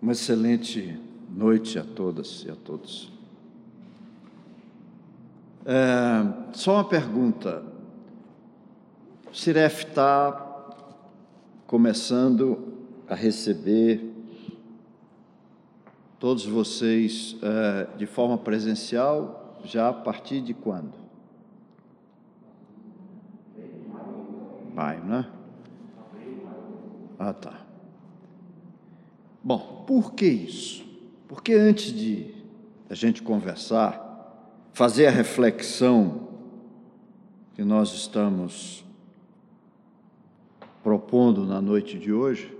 Uma excelente noite a todas e a todos. É, só uma pergunta. O Ciref está começando a receber todos vocês é, de forma presencial já a partir de quando? Maio, né? Ah, tá. Bom, por que isso? Porque antes de a gente conversar, fazer a reflexão que nós estamos propondo na noite de hoje,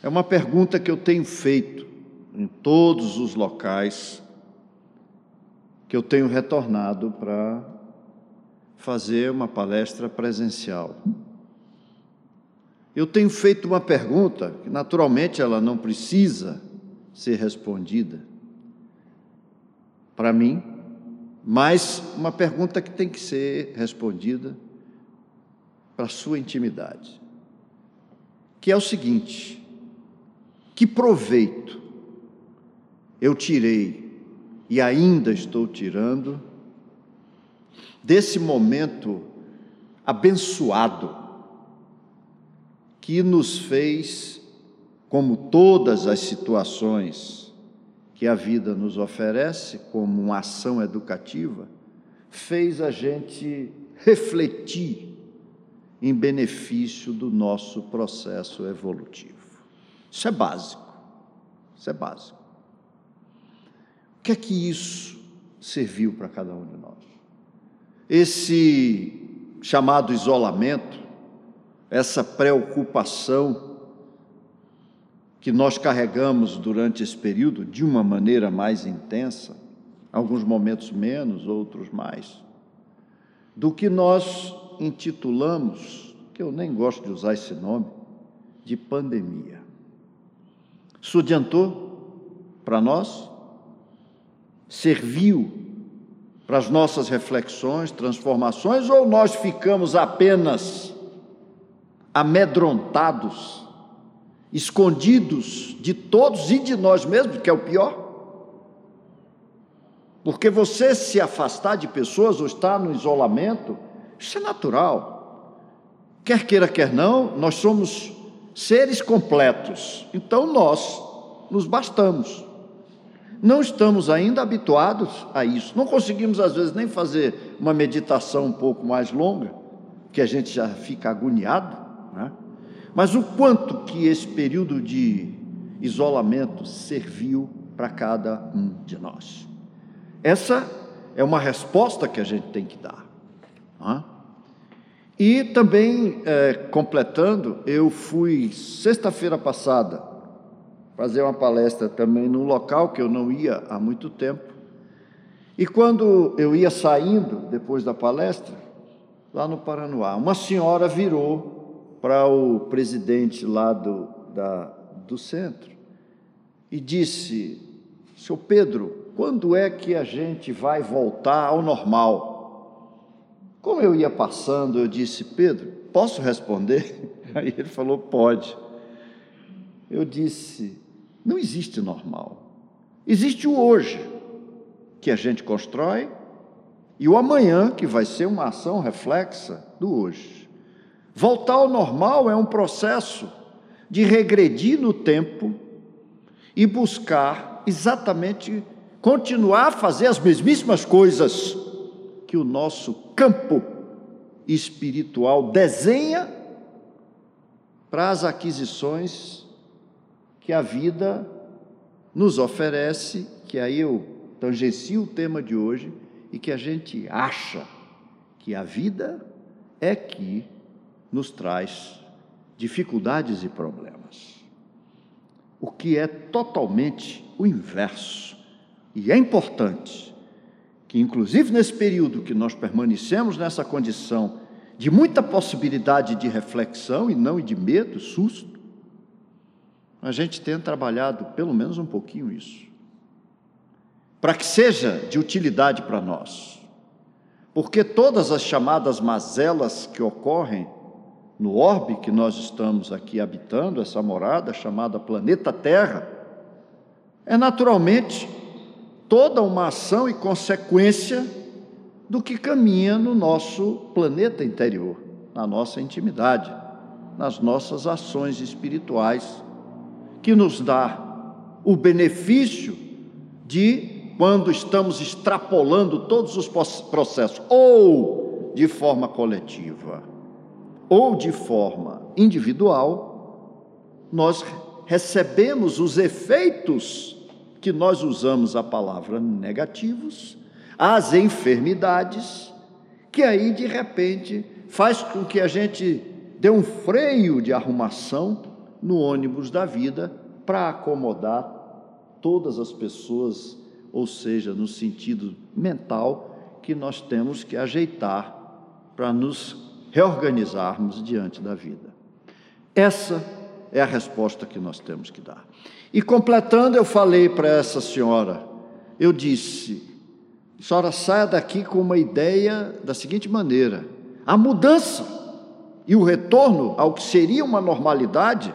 é uma pergunta que eu tenho feito em todos os locais que eu tenho retornado para fazer uma palestra presencial. Eu tenho feito uma pergunta que, naturalmente, ela não precisa ser respondida para mim, mas uma pergunta que tem que ser respondida para a sua intimidade, que é o seguinte: que proveito eu tirei e ainda estou tirando desse momento abençoado que nos fez, como todas as situações que a vida nos oferece, como uma ação educativa, fez a gente refletir em benefício do nosso processo evolutivo. Isso é básico. Isso é básico. O que é que isso serviu para cada um de nós? Esse chamado isolamento, essa preocupação que nós carregamos durante esse período de uma maneira mais intensa, alguns momentos menos, outros mais, do que nós intitulamos, que eu nem gosto de usar esse nome, de pandemia. Isso adiantou para nós? Serviu para as nossas reflexões, transformações, ou nós ficamos apenas amedrontados, escondidos de todos e de nós mesmos, que é o pior. Porque você se afastar de pessoas ou estar no isolamento, isso é natural. Quer queira, quer não, nós somos seres completos. Então nós nos bastamos. Não estamos ainda habituados a isso. Não conseguimos, às vezes, nem fazer uma meditação um pouco mais longa, que a gente já fica agoniado. Mas o quanto que esse período de isolamento serviu para cada um de nós. Essa é uma resposta que a gente tem que dar. Né? E também, é, completando, eu fui sexta-feira passada fazer uma palestra também num local que eu não ia há muito tempo. E quando eu ia saindo, depois da palestra, lá no Paranoá, uma senhora virou para o presidente lá do, da, do centro e disse: Seu Pedro, quando é que a gente vai voltar ao normal? Como eu ia passando, eu disse: Pedro, posso responder? Aí ele falou: Pode. Eu disse: Não existe normal. Existe o hoje, que a gente constrói, e o amanhã, que vai ser uma ação reflexa do hoje. Voltar ao normal é um processo de regredir no tempo e buscar exatamente continuar a fazer as mesmíssimas coisas que o nosso campo espiritual desenha para as aquisições que a vida nos oferece, que aí eu tangencio o tema de hoje e que a gente acha que a vida é que nos traz dificuldades e problemas. O que é totalmente o inverso. E é importante que, inclusive nesse período que nós permanecemos nessa condição de muita possibilidade de reflexão e não de medo, susto, a gente tenha trabalhado pelo menos um pouquinho isso. Para que seja de utilidade para nós. Porque todas as chamadas mazelas que ocorrem no orbe que nós estamos aqui habitando, essa morada chamada planeta Terra, é naturalmente toda uma ação e consequência do que caminha no nosso planeta interior, na nossa intimidade, nas nossas ações espirituais, que nos dá o benefício de, quando estamos extrapolando todos os processos, ou de forma coletiva, ou de forma individual, nós recebemos os efeitos que nós usamos a palavra negativos, as enfermidades, que aí de repente faz com que a gente dê um freio de arrumação no ônibus da vida para acomodar todas as pessoas, ou seja, no sentido mental que nós temos que ajeitar para nos reorganizarmos diante da vida. Essa é a resposta que nós temos que dar. E completando, eu falei para essa senhora, eu disse: senhora, saia daqui com uma ideia da seguinte maneira: a mudança e o retorno ao que seria uma normalidade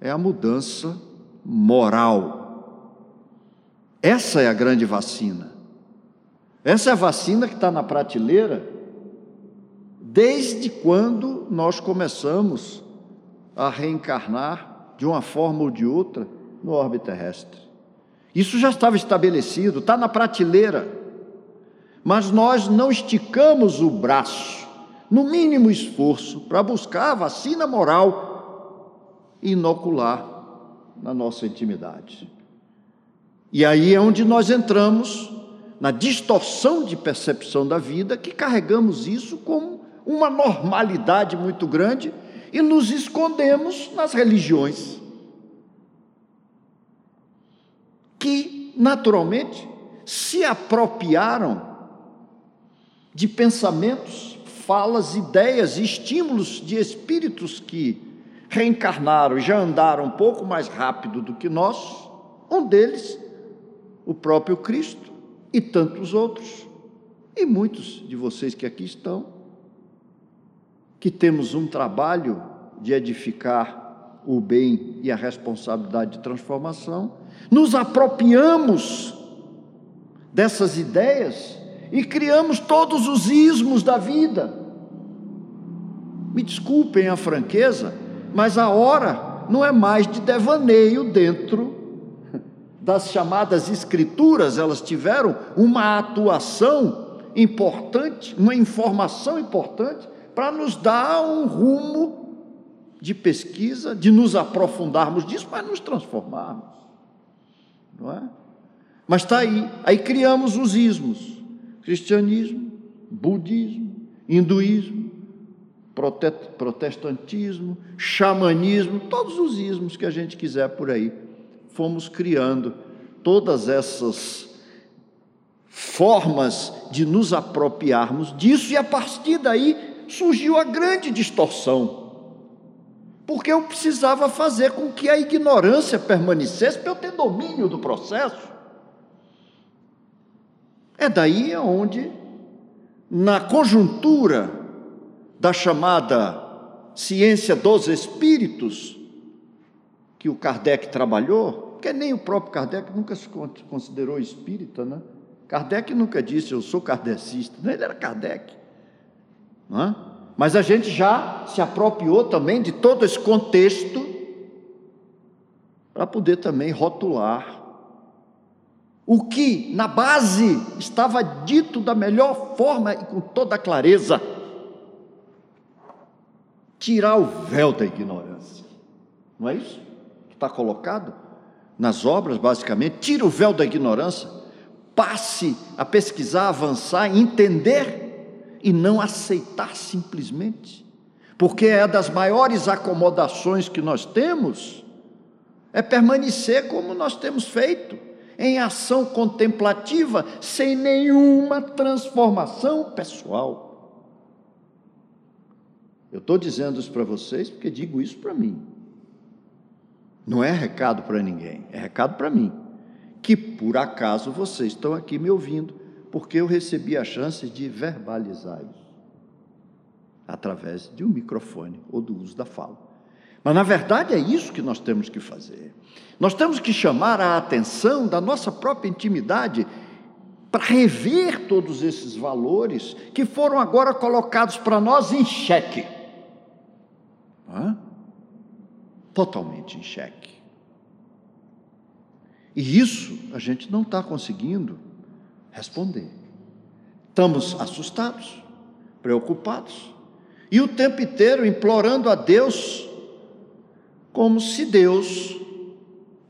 é a mudança moral. Essa é a grande vacina. Essa é a vacina que está na prateleira desde quando nós começamos a reencarnar de uma forma ou de outra no orbe terrestre. Isso já estava estabelecido, está na prateleira. Mas nós não esticamos o braço, no mínimo esforço, para buscar a vacina moral e inocular na nossa intimidade. E aí é onde nós entramos na distorção de percepção da vida, que carregamos isso como uma normalidade muito grande e nos escondemos nas religiões, que naturalmente se apropriaram de pensamentos, falas, ideias estímulos de espíritos que reencarnaram e já andaram um pouco mais rápido do que nós, um deles, o próprio Cristo, e tantos outros, e muitos de vocês que aqui estão que temos um trabalho de edificar o bem e a responsabilidade de transformação, nos apropriamos dessas ideias e criamos todos os ismos da vida. Me desculpem a franqueza, mas a hora não é mais de devaneio dentro das chamadas escrituras, elas tiveram uma atuação importante, uma informação importante para nos dar um rumo de pesquisa, de nos aprofundarmos disso, mas nos transformarmos. Não é? Mas está aí. Aí criamos os ismos: cristianismo, budismo, hinduísmo, protestantismo, xamanismo, todos os ismos que a gente quiser por aí. Fomos criando todas essas formas de nos apropriarmos disso, e a partir daí surgiu a grande distorção. Porque eu precisava fazer com que a ignorância permanecesse para eu ter domínio do processo. É daí onde, na conjuntura da chamada ciência dos espíritos, que o Kardec trabalhou, porque nem o próprio Kardec nunca se considerou espírita, né? Kardec nunca disse eu sou kardecista, ele era Kardec. É? Mas a gente já se apropriou também de todo esse contexto para poder também rotular o que na base estava dito da melhor forma e com toda clareza. Tirar o véu da ignorância. Não é isso que está colocado nas obras, basicamente? Tira o véu da ignorância, passe a pesquisar, avançar, entender e não aceitar simplesmente, porque é das maiores acomodações que nós temos, é permanecer como nós temos feito, em ação contemplativa, sem nenhuma transformação pessoal. Eu estou dizendo isso para vocês porque digo isso para mim. Não é recado para ninguém, é recado para mim. Que por acaso vocês estão aqui me ouvindo porque eu recebi a chance de verbalizar isso através de um microfone ou do uso da fala. Mas na verdade é isso que nós temos que fazer. Nós temos que chamar a atenção da nossa própria intimidade para rever todos esses valores que foram agora colocados para nós em xeque. Hã? Totalmente em xeque. E isso a gente não está conseguindo responder. Estamos assustados, preocupados, e o tempo inteiro implorando a Deus, como se Deus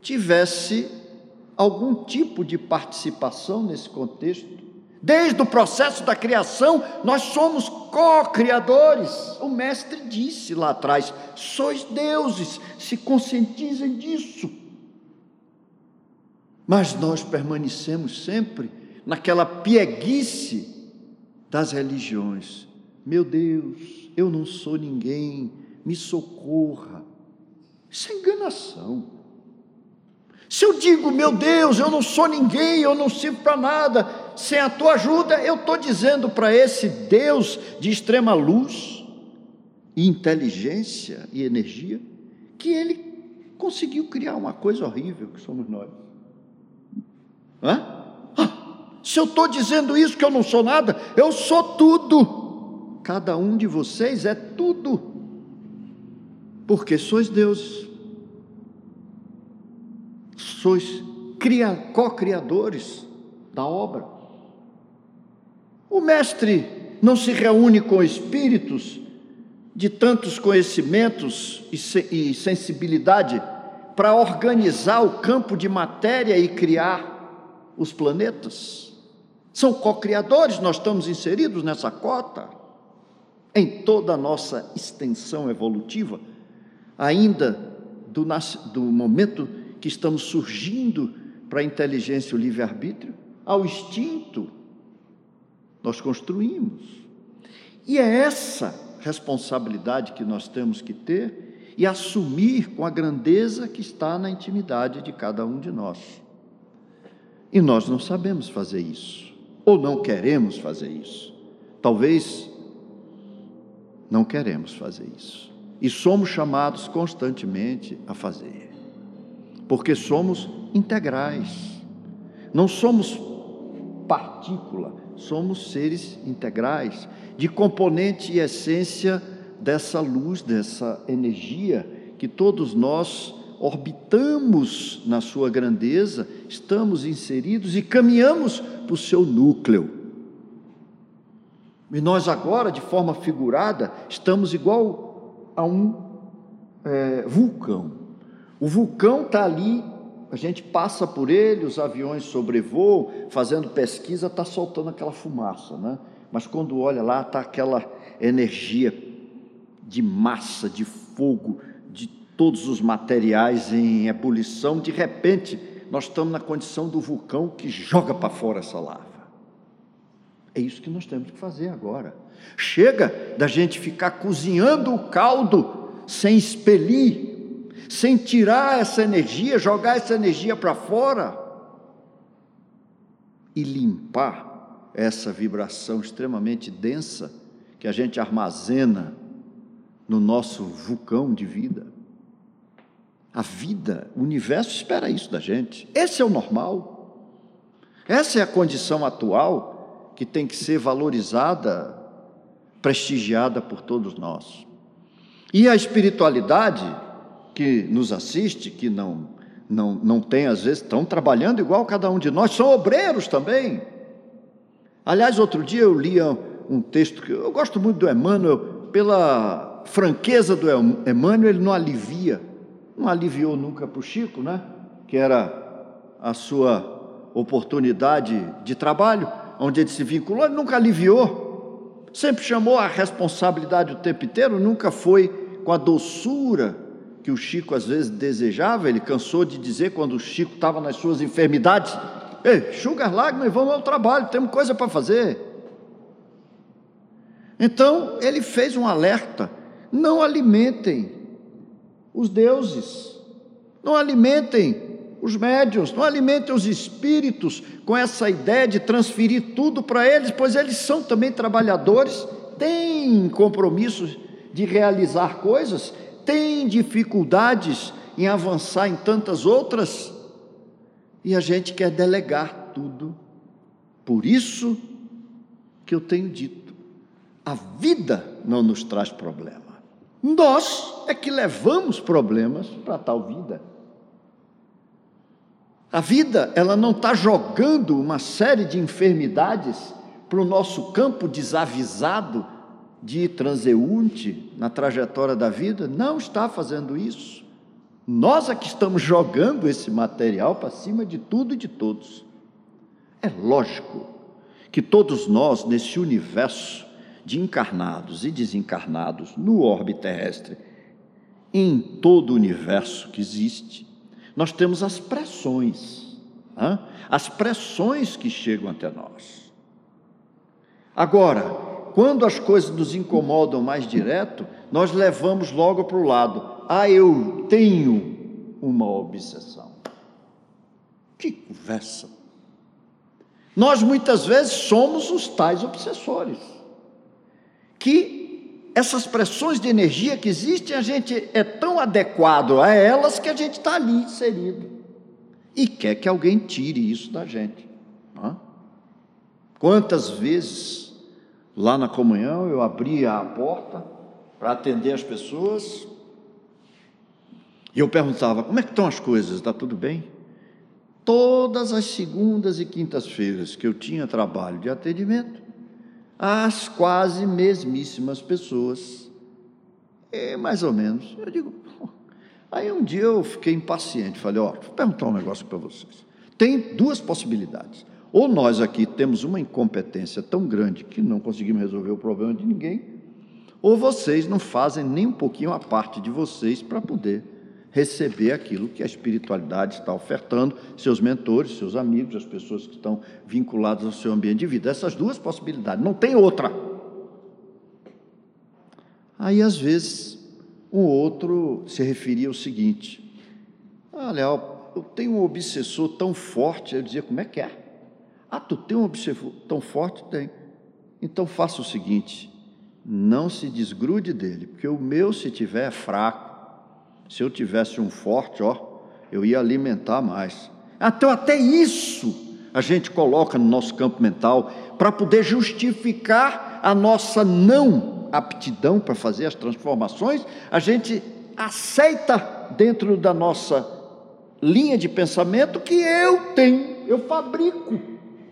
tivesse algum tipo de participação nesse contexto. Desde o processo da criação, nós somos co-criadores. O Mestre disse lá atrás: sois deuses, se conscientizem disso. Mas nós permanecemos sempre naquela pieguice das religiões. Meu Deus, eu não sou ninguém, me socorra. Isso é enganação. Se eu digo, meu Deus, eu não sou ninguém, eu não sirvo para nada, sem a tua ajuda, eu estou dizendo para esse Deus de extrema luz, inteligência e energia, que ele conseguiu criar uma coisa horrível que somos nós. Hã? Se eu estou dizendo isso que eu não sou nada, eu sou tudo. Cada um de vocês é tudo, porque sois deuses, sois co-criadores da obra. O mestre não se reúne com espíritos de tantos conhecimentos e sensibilidade para organizar o campo de matéria e criar os planetas. São co-criadores, nós estamos inseridos nessa cota. Em toda a nossa extensão evolutiva, ainda do, do momento que estamos surgindo para a inteligência e o livre-arbítrio, ao instinto, nós construímos. E é essa responsabilidade que nós temos que ter e assumir com a grandeza que está na intimidade de cada um de nós. E nós não sabemos fazer isso, ou não queremos fazer isso. Talvez não queremos fazer isso. E somos chamados constantemente a fazer, porque somos integrais, não somos partícula, somos seres integrais, de componente e essência dessa luz, dessa energia que todos nós orbitamos na sua grandeza, estamos inseridos e caminhamos para o seu núcleo. E nós agora, de forma figurada, estamos igual a um é, vulcão. O vulcão está ali, a gente passa por ele, os aviões sobrevoam, fazendo pesquisa, está soltando aquela fumaça, né? Mas quando olha lá, está aquela energia de massa, de fogo, todos os materiais em ebulição, de repente nós estamos na condição do vulcão que joga para fora essa lava. É isso que nós temos que fazer agora. Chega da gente ficar cozinhando o caldo sem expelir, sem tirar essa energia, jogar essa energia para fora e limpar essa vibração extremamente densa que a gente armazena no nosso vulcão de vida. A vida, o universo espera isso da gente. Esse é o normal. Essa é a condição atual que tem que ser valorizada, prestigiada por todos nós. E a espiritualidade que nos assiste, que não não, não tem, às vezes, estão trabalhando igual cada um de nós, são obreiros também. Aliás, outro dia eu li um texto que eu gosto muito do Emmanuel, pela franqueza do Emmanuel, ele não alivia não aliviou nunca para o Chico, né? que era a sua oportunidade de trabalho, onde ele se vinculou, ele nunca aliviou, sempre chamou a responsabilidade o tempo inteiro, nunca foi com a doçura que o Chico às vezes desejava, ele cansou de dizer quando o Chico estava nas suas enfermidades: Ei, enxuga as lágrimas e vamos ao trabalho, temos coisa para fazer. Então, ele fez um alerta: não alimentem os deuses, não alimentem os médios, não alimentem os espíritos com essa ideia de transferir tudo para eles, pois eles são também trabalhadores, têm compromissos de realizar coisas, têm dificuldades em avançar em tantas outras, e a gente quer delegar tudo. Por isso que eu tenho dito: a vida não nos traz problema. Nós é que levamos problemas para tal vida. A vida, ela não está jogando uma série de enfermidades para o nosso campo desavisado de transeunte na trajetória da vida, não está fazendo isso. Nós é que estamos jogando esse material para cima de tudo e de todos. É lógico que todos nós, nesse universo de encarnados e desencarnados no orbe terrestre, em todo o universo que existe, nós temos as pressões, as pressões que chegam até nós. Agora, quando as coisas nos incomodam mais direto, nós levamos logo para o lado, ah, eu tenho uma obsessão. Que conversa! Nós muitas vezes somos os tais obsessores, que essas pressões de energia que existem, a gente é tão adequado a elas que a gente está ali inserido e quer que alguém tire isso da gente. Quantas vezes lá na comunhão eu abria a porta para atender as pessoas e eu perguntava: como é que estão as coisas? Está tudo bem? Todas as segundas e quintas-feiras que eu tinha trabalho de atendimento, as quase mesmíssimas pessoas, é mais ou menos. Eu digo, aí um dia eu fiquei impaciente, falei, ó, vou perguntar um negócio para vocês. Tem duas possibilidades. Ou nós aqui temos uma incompetência tão grande que não conseguimos resolver o problema de ninguém, ou vocês não fazem nem um pouquinho a parte de vocês para poder receber aquilo que a espiritualidade está ofertando, seus mentores, seus amigos, as pessoas que estão vinculadas ao seu ambiente de vida. Essas duas possibilidades, não tem outra. Aí, às vezes, um outro se referia ao seguinte: Léo, eu tenho um obsessor tão forte. Eu dizia: Como é que é? Ah, tu tem um obsessor tão forte? Tem. Então faça o seguinte: não se desgrude dele, porque o meu, se tiver, é fraco se eu tivesse um forte, ó, eu ia alimentar mais. Então, até isso a gente coloca no nosso campo mental para poder justificar a nossa não aptidão para fazer as transformações. A gente aceita dentro da nossa linha de pensamento que eu tenho, eu fabrico,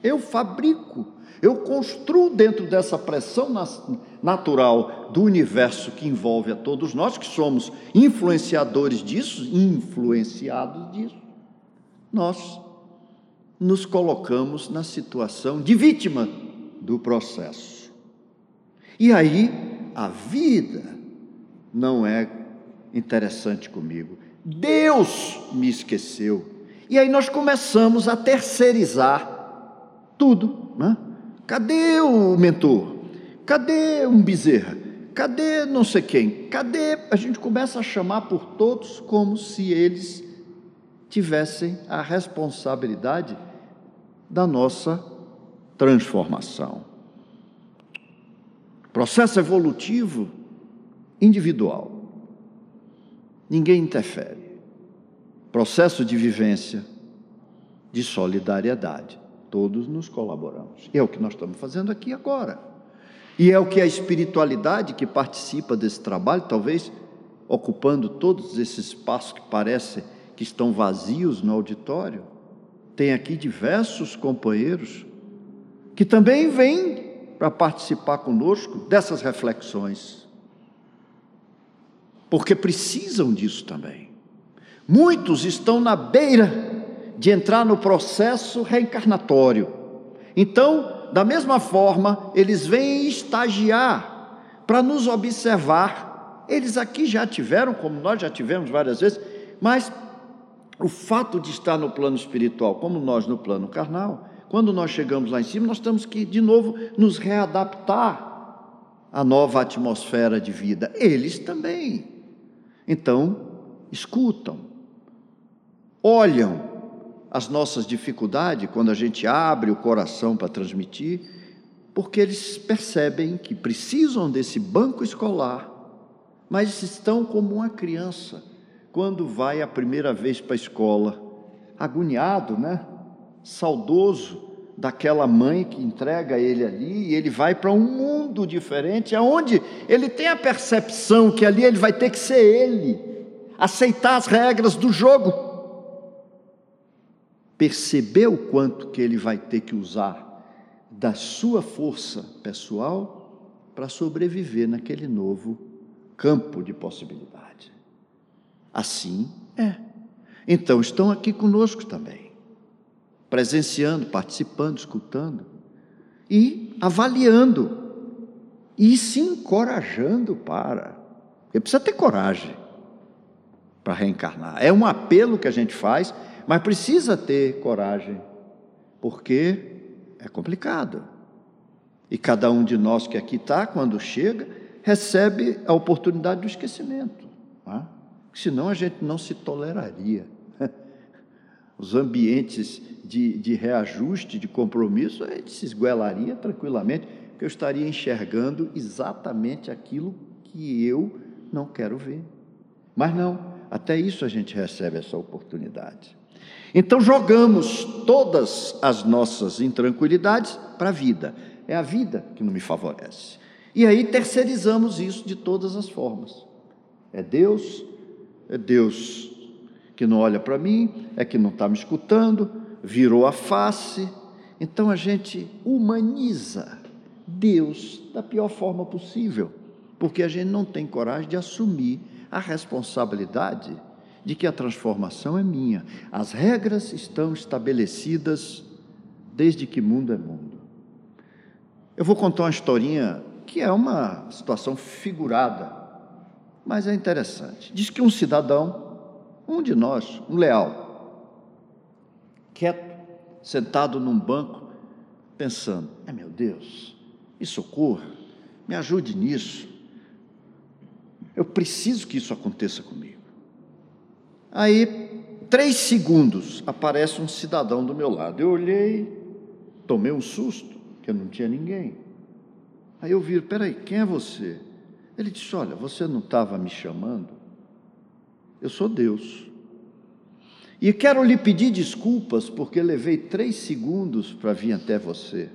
eu fabrico. Eu construo dentro dessa pressão natural do universo que envolve a todos nós, que somos influenciadores disso, influenciados disso, nós nos colocamos na situação de vítima do processo. E aí a vida não é interessante comigo. Deus me esqueceu. E aí nós começamos a terceirizar tudo, né? Cadê o mentor? Cadê um bezerra? Cadê não sei quem? Cadê? A gente começa a chamar por todos como se eles tivessem a responsabilidade da nossa transformação. Processo evolutivo individual. Ninguém interfere. Processo de vivência, de solidariedade todos nos colaboramos. E é o que nós estamos fazendo aqui agora. E é o que a espiritualidade que participa desse trabalho, talvez ocupando todos esses espaços que parecem que estão vazios no auditório, tem aqui diversos companheiros que também vêm para participar conosco dessas reflexões. Porque precisam disso também. Muitos estão na beira de entrar no processo reencarnatório. Então, da mesma forma, eles vêm estagiar para nos observar. Eles aqui já tiveram, como nós já tivemos várias vezes, mas o fato de estar no plano espiritual, como nós no plano carnal, quando nós chegamos lá em cima, nós temos que, de novo, nos readaptar à nova atmosfera de vida. Eles também. Então, escutam, olham, as nossas dificuldades quando a gente abre o coração para transmitir, porque eles percebem que precisam desse banco escolar, mas estão como uma criança, quando vai a primeira vez para a escola, agoniado, né? Saudoso daquela mãe que entrega ele ali, e ele vai para um mundo diferente, aonde ele tem a percepção que ali ele vai ter que ser ele, aceitar as regras do jogo. Percebeu o quanto que ele vai ter que usar da sua força pessoal para sobreviver naquele novo campo de possibilidade. Assim é. Então estão aqui conosco também, presenciando, participando, escutando e avaliando e se encorajando para. Porque precisa ter coragem para reencarnar. É um apelo que a gente faz, mas precisa ter coragem, porque é complicado. E cada um de nós que aqui está, quando chega, recebe a oportunidade do esquecimento. É? Senão a gente não se toleraria. Os ambientes de, de reajuste, de compromisso, a gente se esguelaria tranquilamente, porque eu estaria enxergando exatamente aquilo que eu não quero ver. Mas não, até isso a gente recebe essa oportunidade. Então jogamos todas as nossas intranquilidades para a vida. É a vida que não me favorece. E aí terceirizamos isso de todas as formas. É Deus, é Deus que não olha para mim, é que não está me escutando, virou a face. Então a gente humaniza Deus da pior forma possível, porque a gente não tem coragem de assumir a responsabilidade de que a transformação é minha. As regras estão estabelecidas desde que mundo é mundo. Eu vou contar uma historinha que é uma situação figurada, mas é interessante. Diz que um cidadão, um de nós, um leal, quieto, sentado num banco, pensando: é meu Deus, me socorra, me ajude nisso. Eu preciso que isso aconteça comigo. Aí, três segundos, aparece um cidadão do meu lado. Eu olhei, tomei um susto, que não tinha ninguém. Aí eu vi, peraí, quem é você? Ele disse: Olha, você não estava me chamando? Eu sou Deus. E quero lhe pedir desculpas porque levei três segundos para vir até você.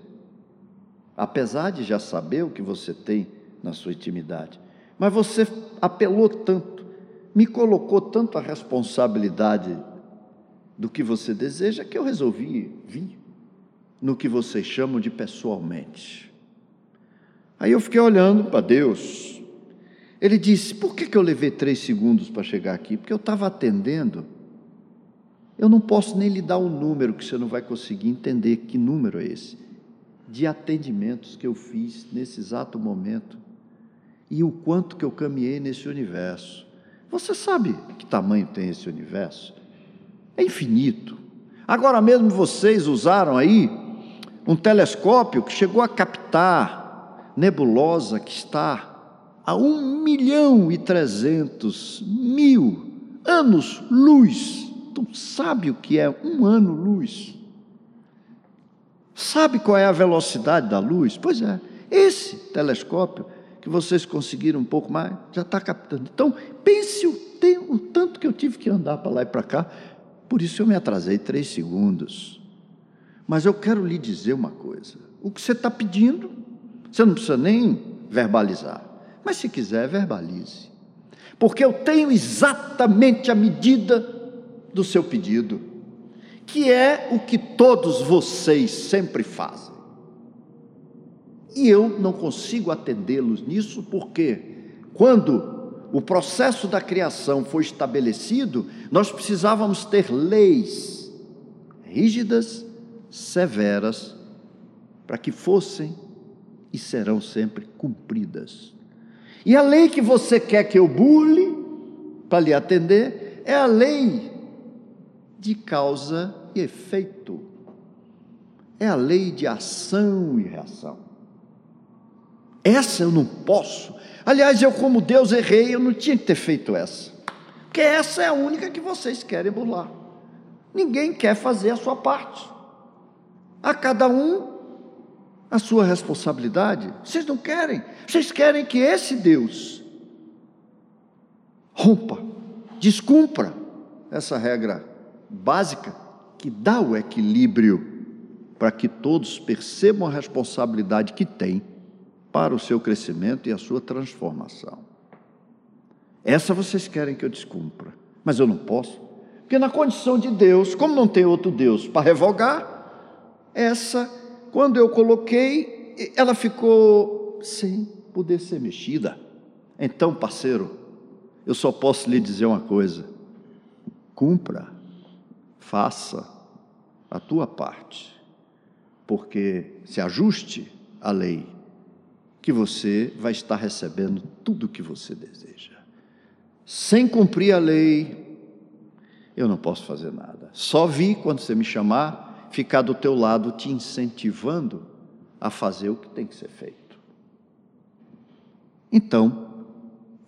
Apesar de já saber o que você tem na sua intimidade. Mas você apelou tanto me colocou tanto a responsabilidade do que você deseja que eu resolvi vir no que vocês chamam de pessoalmente. Aí eu fiquei olhando para Deus. Ele disse: Por que, que eu levei três segundos para chegar aqui? Porque eu estava atendendo. Eu não posso nem lhe dar um número que você não vai conseguir entender que número é esse. De atendimentos que eu fiz nesse exato momento e o quanto que eu caminhei nesse universo. Você sabe que tamanho tem esse universo? É infinito. Agora mesmo vocês usaram aí um telescópio que chegou a captar nebulosa que está a um milhão e trezentos mil anos-luz. Tu sabe o que é um ano-luz? Sabe qual é a velocidade da luz? Pois é, esse telescópio que vocês conseguiram um pouco mais, já está captando. Então, pense o, o tanto que eu tive que andar para lá e para cá, por isso eu me atrasei três segundos. Mas eu quero lhe dizer uma coisa: o que você está pedindo, você não precisa nem verbalizar, mas se quiser, verbalize, porque eu tenho exatamente a medida do seu pedido, que é o que todos vocês sempre fazem. E eu não consigo atendê-los nisso porque, quando o processo da criação foi estabelecido, nós precisávamos ter leis rígidas, severas, para que fossem e serão sempre cumpridas. E a lei que você quer que eu burle para lhe atender é a lei de causa e efeito. É a lei de ação e reação. Essa eu não posso. Aliás, eu, como Deus, errei, eu não tinha que ter feito essa. Porque essa é a única que vocês querem burlar. Ninguém quer fazer a sua parte. A cada um a sua responsabilidade. Vocês não querem. Vocês querem que esse Deus rompa descumpra essa regra básica que dá o equilíbrio para que todos percebam a responsabilidade que têm para o seu crescimento e a sua transformação. Essa vocês querem que eu descumpra, mas eu não posso, porque na condição de Deus, como não tem outro Deus para revogar, essa, quando eu coloquei, ela ficou sem poder ser mexida. Então, parceiro, eu só posso lhe dizer uma coisa: cumpra, faça a tua parte, porque se ajuste à lei, que você vai estar recebendo tudo o que você deseja. Sem cumprir a lei, eu não posso fazer nada. Só vi quando você me chamar, ficar do teu lado te incentivando a fazer o que tem que ser feito. Então,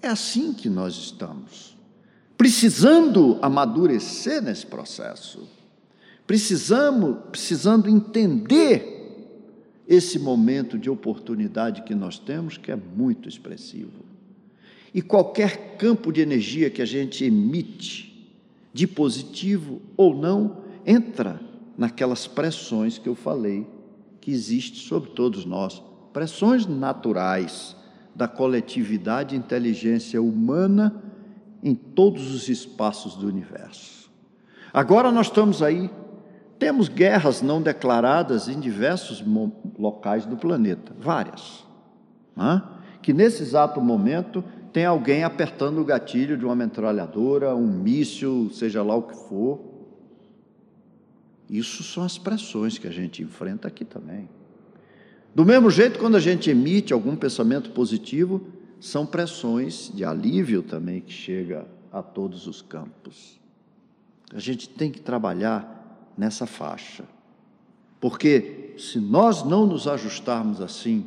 é assim que nós estamos, precisando amadurecer nesse processo, precisamos, precisando entender esse momento de oportunidade que nós temos, que é muito expressivo. E qualquer campo de energia que a gente emite, de positivo ou não, entra naquelas pressões que eu falei que existe sobre todos nós, pressões naturais da coletividade inteligência humana em todos os espaços do universo. Agora nós estamos aí, temos guerras não declaradas em diversos locais do planeta, várias, né? que nesse exato momento tem alguém apertando o gatilho de uma metralhadora, um míssil, seja lá o que for. Isso são as pressões que a gente enfrenta aqui também. Do mesmo jeito, quando a gente emite algum pensamento positivo, são pressões de alívio também que chega a todos os campos. A gente tem que trabalhar nessa faixa. Porque se nós não nos ajustarmos assim,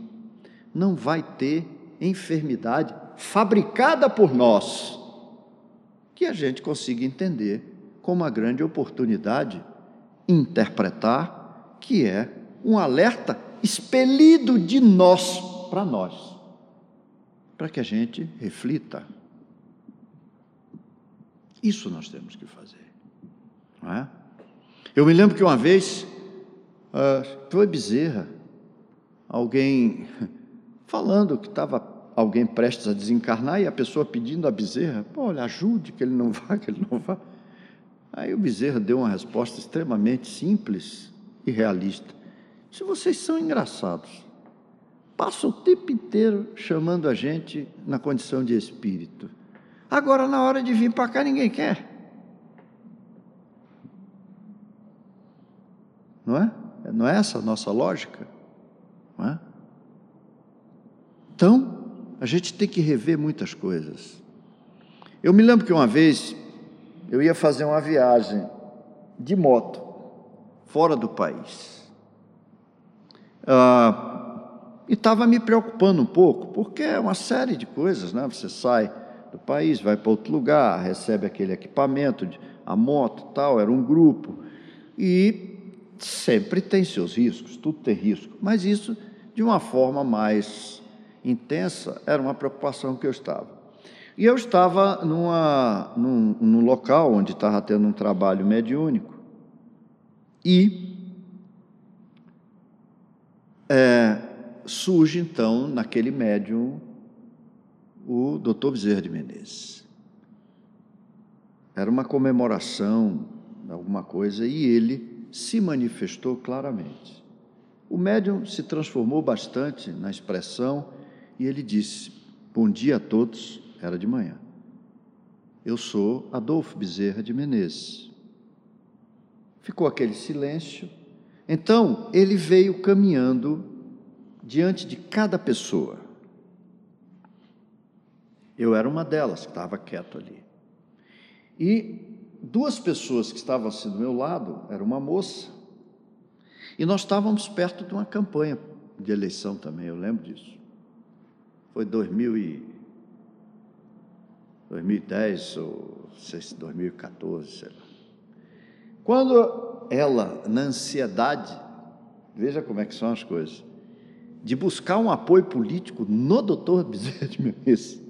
não vai ter enfermidade fabricada por nós que a gente consiga entender como uma grande oportunidade interpretar que é um alerta expelido de nós para nós, para que a gente reflita. Isso nós temos que fazer. Não é? Eu me lembro que uma vez, uh, foi Bezerra, alguém falando que estava alguém prestes a desencarnar e a pessoa pedindo a Bezerra, olha, ajude que ele não vá, que ele não vá. Aí o Bezerra deu uma resposta extremamente simples e realista. Se vocês são engraçados, passa o tempo inteiro chamando a gente na condição de espírito. Agora, na hora de vir para cá, ninguém quer. Não é? Não é essa a nossa lógica? Não é? Então, a gente tem que rever muitas coisas. Eu me lembro que uma vez eu ia fazer uma viagem de moto fora do país. Ah, e estava me preocupando um pouco, porque é uma série de coisas, né? Você sai do país, vai para outro lugar, recebe aquele equipamento, a moto tal, era um grupo, e sempre tem seus riscos, tudo tem risco, mas isso de uma forma mais intensa era uma preocupação que eu estava. E eu estava numa, num, num local onde estava tendo um trabalho mediúnico, e é, surge então, naquele médium, o doutor Bezerra de Menezes. Era uma comemoração, alguma coisa, e ele se manifestou claramente. O médium se transformou bastante na expressão e ele disse: Bom dia a todos, era de manhã. Eu sou Adolfo Bezerra de Menezes. Ficou aquele silêncio então, ele veio caminhando diante de cada pessoa. Eu era uma delas que estava quieto ali. E duas pessoas que estavam assim do meu lado, era uma moça. E nós estávamos perto de uma campanha de eleição também, eu lembro disso. Foi 2000 e 2010 ou 2014, sei lá. Quando ela, na ansiedade, veja como é que são as coisas, de buscar um apoio político no doutor Bezerra de Menezes,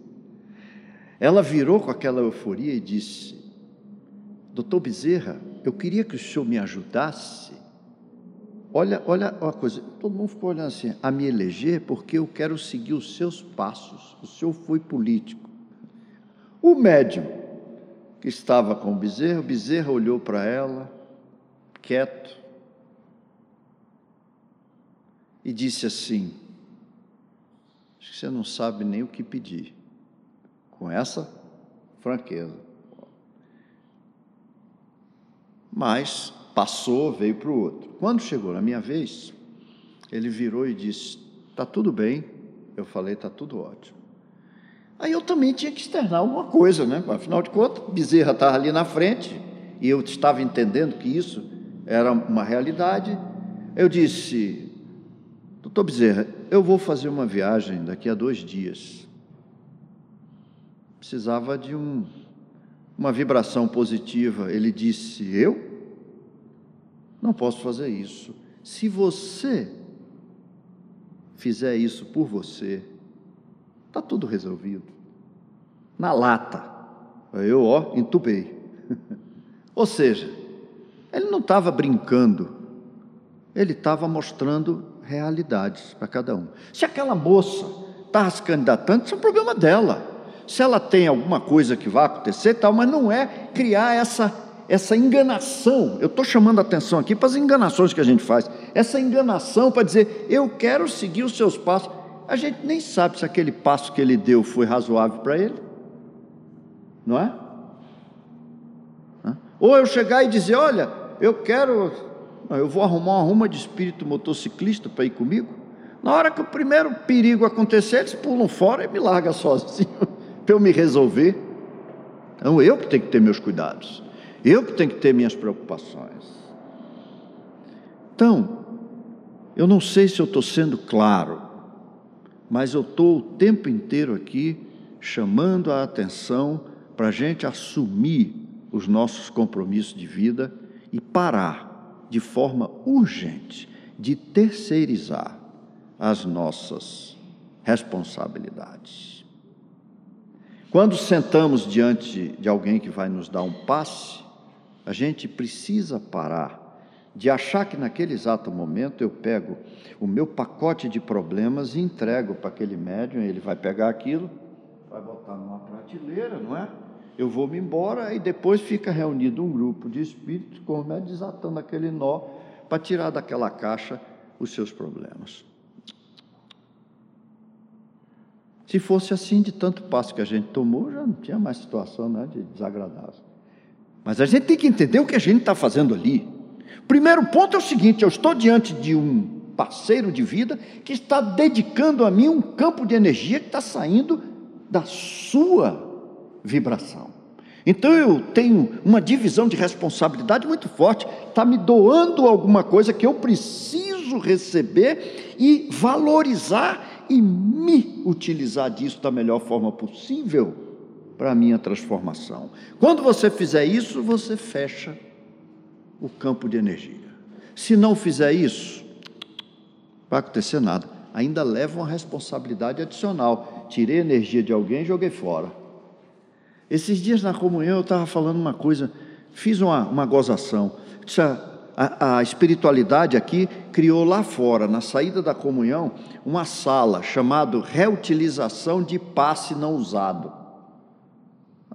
Ela virou com aquela euforia e disse: Doutor Bezerra, eu queria que o senhor me ajudasse. Olha, olha uma coisa, todo mundo ficou olhando assim, a me eleger porque eu quero seguir os seus passos. O senhor foi político. O médium que estava com o Bezerra, o Bezerra olhou para ela, quieto, e disse assim: Acho que você não sabe nem o que pedir. Com essa franqueza. Mas passou, veio para o outro. Quando chegou na minha vez, ele virou e disse: Está tudo bem. Eu falei: Está tudo ótimo. Aí eu também tinha que externar alguma coisa, né? Afinal de contas, Bezerra estava ali na frente e eu estava entendendo que isso era uma realidade. Eu disse: Doutor Bezerra, eu vou fazer uma viagem daqui a dois dias. Precisava de um, uma vibração positiva. Ele disse: Eu? Não posso fazer isso. Se você fizer isso por você, está tudo resolvido. Na lata. Eu, ó, entubei. Ou seja, ele não estava brincando, ele estava mostrando realidades para cada um. Se aquela moça está se candidatando, isso é um problema dela. Se ela tem alguma coisa que vai acontecer, tal, mas não é criar essa essa enganação, eu estou chamando a atenção aqui para as enganações que a gente faz, essa enganação para dizer, eu quero seguir os seus passos, a gente nem sabe se aquele passo que ele deu foi razoável para ele, não é? Ou eu chegar e dizer, olha, eu quero, eu vou arrumar uma ruma de espírito motociclista para ir comigo, na hora que o primeiro perigo acontecer, eles pulam fora e me largam sozinho, para eu me resolver, então eu que tenho que ter meus cuidados, eu que tenho que ter minhas preocupações. Então, eu não sei se eu estou sendo claro, mas eu estou o tempo inteiro aqui chamando a atenção para a gente assumir os nossos compromissos de vida e parar de forma urgente de terceirizar as nossas responsabilidades. Quando sentamos diante de alguém que vai nos dar um passe, a gente precisa parar de achar que naquele exato momento eu pego o meu pacote de problemas e entrego para aquele médium, ele vai pegar aquilo, vai botar numa prateleira, não é? Eu vou me embora e depois fica reunido um grupo de espíritos com o médium desatando aquele nó para tirar daquela caixa os seus problemas. Se fosse assim, de tanto passo que a gente tomou, já não tinha mais situação né, de desagradável. Mas a gente tem que entender o que a gente está fazendo ali. Primeiro ponto é o seguinte: eu estou diante de um parceiro de vida que está dedicando a mim um campo de energia que está saindo da sua vibração. Então eu tenho uma divisão de responsabilidade muito forte, está me doando alguma coisa que eu preciso receber e valorizar e me utilizar disso da melhor forma possível para a minha transformação. Quando você fizer isso, você fecha o campo de energia. Se não fizer isso, não vai acontecer nada. Ainda leva uma responsabilidade adicional. Tirei energia de alguém e joguei fora. Esses dias na comunhão eu estava falando uma coisa, fiz uma, uma gozação. A, a espiritualidade aqui criou lá fora, na saída da comunhão, uma sala chamada reutilização de passe não usado.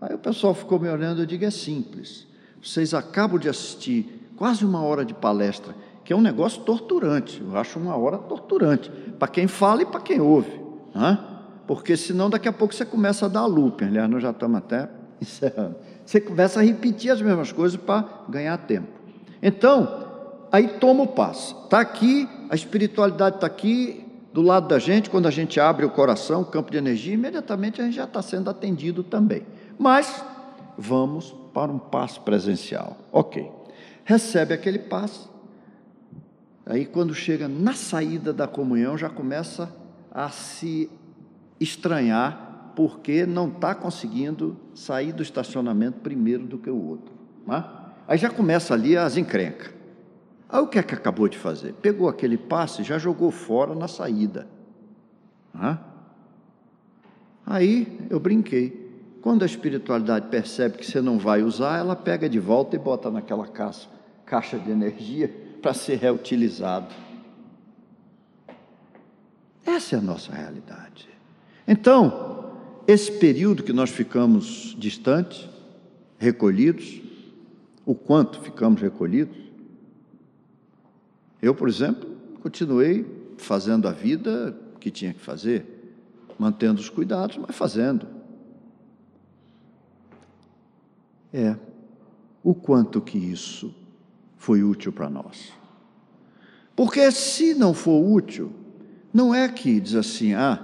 Aí o pessoal ficou me olhando, eu digo, é simples. Vocês acabam de assistir quase uma hora de palestra, que é um negócio torturante, eu acho uma hora torturante, para quem fala e para quem ouve. Né? Porque senão daqui a pouco você começa a dar looping, aliás, nós já estamos até encerrando. Você começa a repetir as mesmas coisas para ganhar tempo. Então, aí toma o passo. Está aqui, a espiritualidade está aqui, do lado da gente, quando a gente abre o coração, o campo de energia, imediatamente a gente já está sendo atendido também. Mas vamos para um passo presencial. Ok. Recebe aquele passo. Aí, quando chega na saída da comunhão, já começa a se estranhar porque não está conseguindo sair do estacionamento primeiro do que o outro. Né? Aí já começa ali as encrencas. Aí o que é que acabou de fazer? Pegou aquele passe e já jogou fora na saída. Né? Aí eu brinquei. Quando a espiritualidade percebe que você não vai usar, ela pega de volta e bota naquela caixa, caixa de energia para ser reutilizado. Essa é a nossa realidade. Então, esse período que nós ficamos distantes, recolhidos, o quanto ficamos recolhidos, eu, por exemplo, continuei fazendo a vida que tinha que fazer, mantendo os cuidados, mas fazendo. É, o quanto que isso foi útil para nós. Porque se não for útil, não é que diz assim, ah,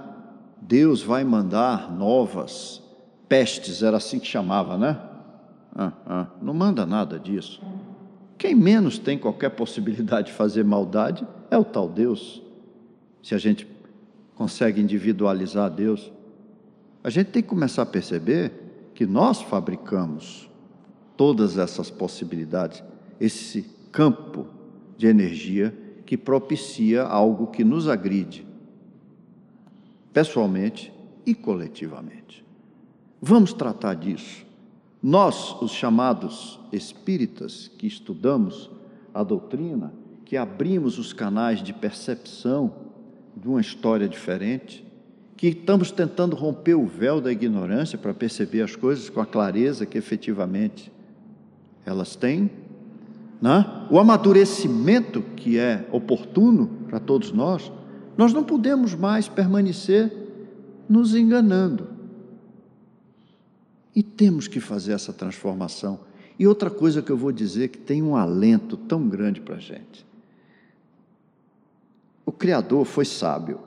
Deus vai mandar novas pestes, era assim que chamava, né? Ah, ah, não manda nada disso. Quem menos tem qualquer possibilidade de fazer maldade é o tal Deus. Se a gente consegue individualizar Deus, a gente tem que começar a perceber que nós fabricamos todas essas possibilidades, esse campo de energia que propicia algo que nos agride, pessoalmente e coletivamente. Vamos tratar disso. Nós, os chamados espíritas, que estudamos a doutrina, que abrimos os canais de percepção de uma história diferente, que estamos tentando romper o véu da ignorância para perceber as coisas com a clareza que efetivamente elas têm, né? o amadurecimento que é oportuno para todos nós, nós não podemos mais permanecer nos enganando. E temos que fazer essa transformação. E outra coisa que eu vou dizer que tem um alento tão grande para a gente. O Criador foi sábio.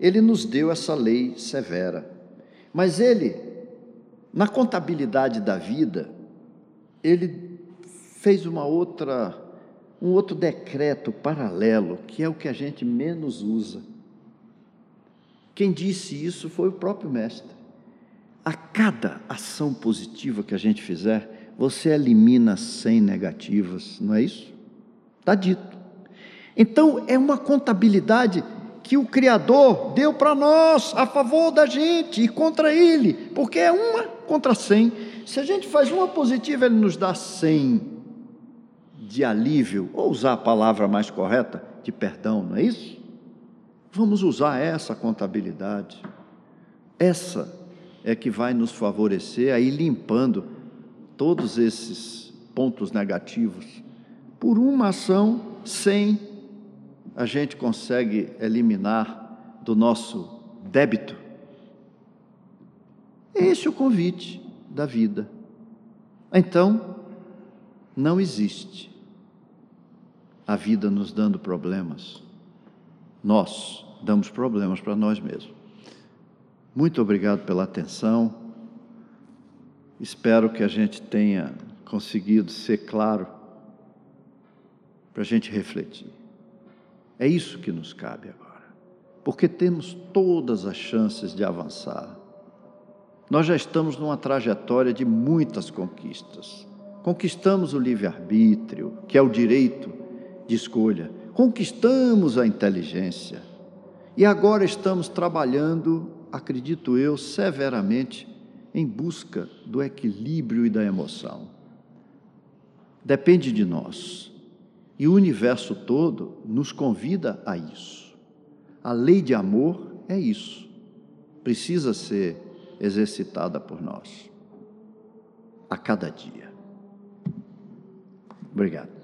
Ele nos deu essa lei severa. Mas ele, na contabilidade da vida, ele fez uma outra, um outro decreto paralelo, que é o que a gente menos usa. Quem disse isso foi o próprio Mestre a cada ação positiva que a gente fizer, você elimina 100 negativas, não é isso? Está dito. Então, é uma contabilidade que o Criador deu para nós, a favor da gente e contra Ele, porque é uma contra 100. Se a gente faz uma positiva, Ele nos dá 100 de alívio, ou usar a palavra mais correta, de perdão, não é isso? Vamos usar essa contabilidade, essa é que vai nos favorecer a ir limpando todos esses pontos negativos. Por uma ação, sem a gente consegue eliminar do nosso débito. Esse é o convite da vida. Então, não existe a vida nos dando problemas. Nós damos problemas para nós mesmos. Muito obrigado pela atenção. Espero que a gente tenha conseguido ser claro para a gente refletir. É isso que nos cabe agora, porque temos todas as chances de avançar. Nós já estamos numa trajetória de muitas conquistas. Conquistamos o livre-arbítrio, que é o direito de escolha. Conquistamos a inteligência. E agora estamos trabalhando acredito eu, severamente em busca do equilíbrio e da emoção. Depende de nós. E o universo todo nos convida a isso. A lei de amor é isso. Precisa ser exercitada por nós a cada dia. Obrigado.